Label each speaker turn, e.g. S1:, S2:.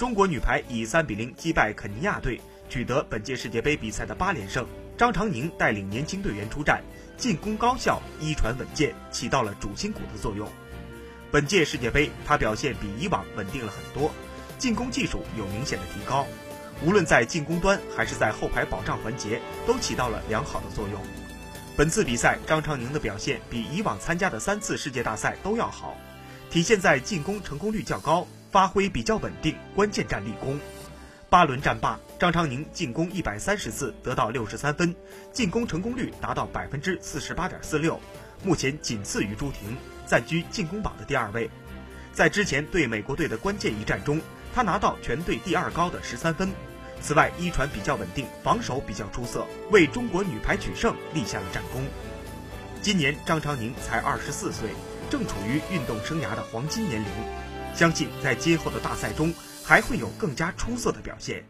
S1: 中国女排以三比零击败肯尼亚队，取得本届世界杯比赛的八连胜。张常宁带领年轻队员出战，进攻高效，一传稳健，起到了主心骨的作用。本届世界杯，他表现比以往稳定了很多，进攻技术有明显的提高，无论在进攻端还是在后排保障环节，都起到了良好的作用。本次比赛，张常宁的表现比以往参加的三次世界大赛都要好，体现在进攻成功率较高，发挥比较稳定，关键战立功。八轮战罢，张常宁进攻一百三十次得到六十三分，进攻成功率达到百分之四十八点四六，目前仅次于朱婷，暂居进攻榜的第二位。在之前对美国队的关键一战中，他拿到全队第二高的十三分。此外，一传比较稳定，防守比较出色，为中国女排取胜立下了战功。今年张常宁才二十四岁，正处于运动生涯的黄金年龄，相信在今后的大赛中还会有更加出色的表现。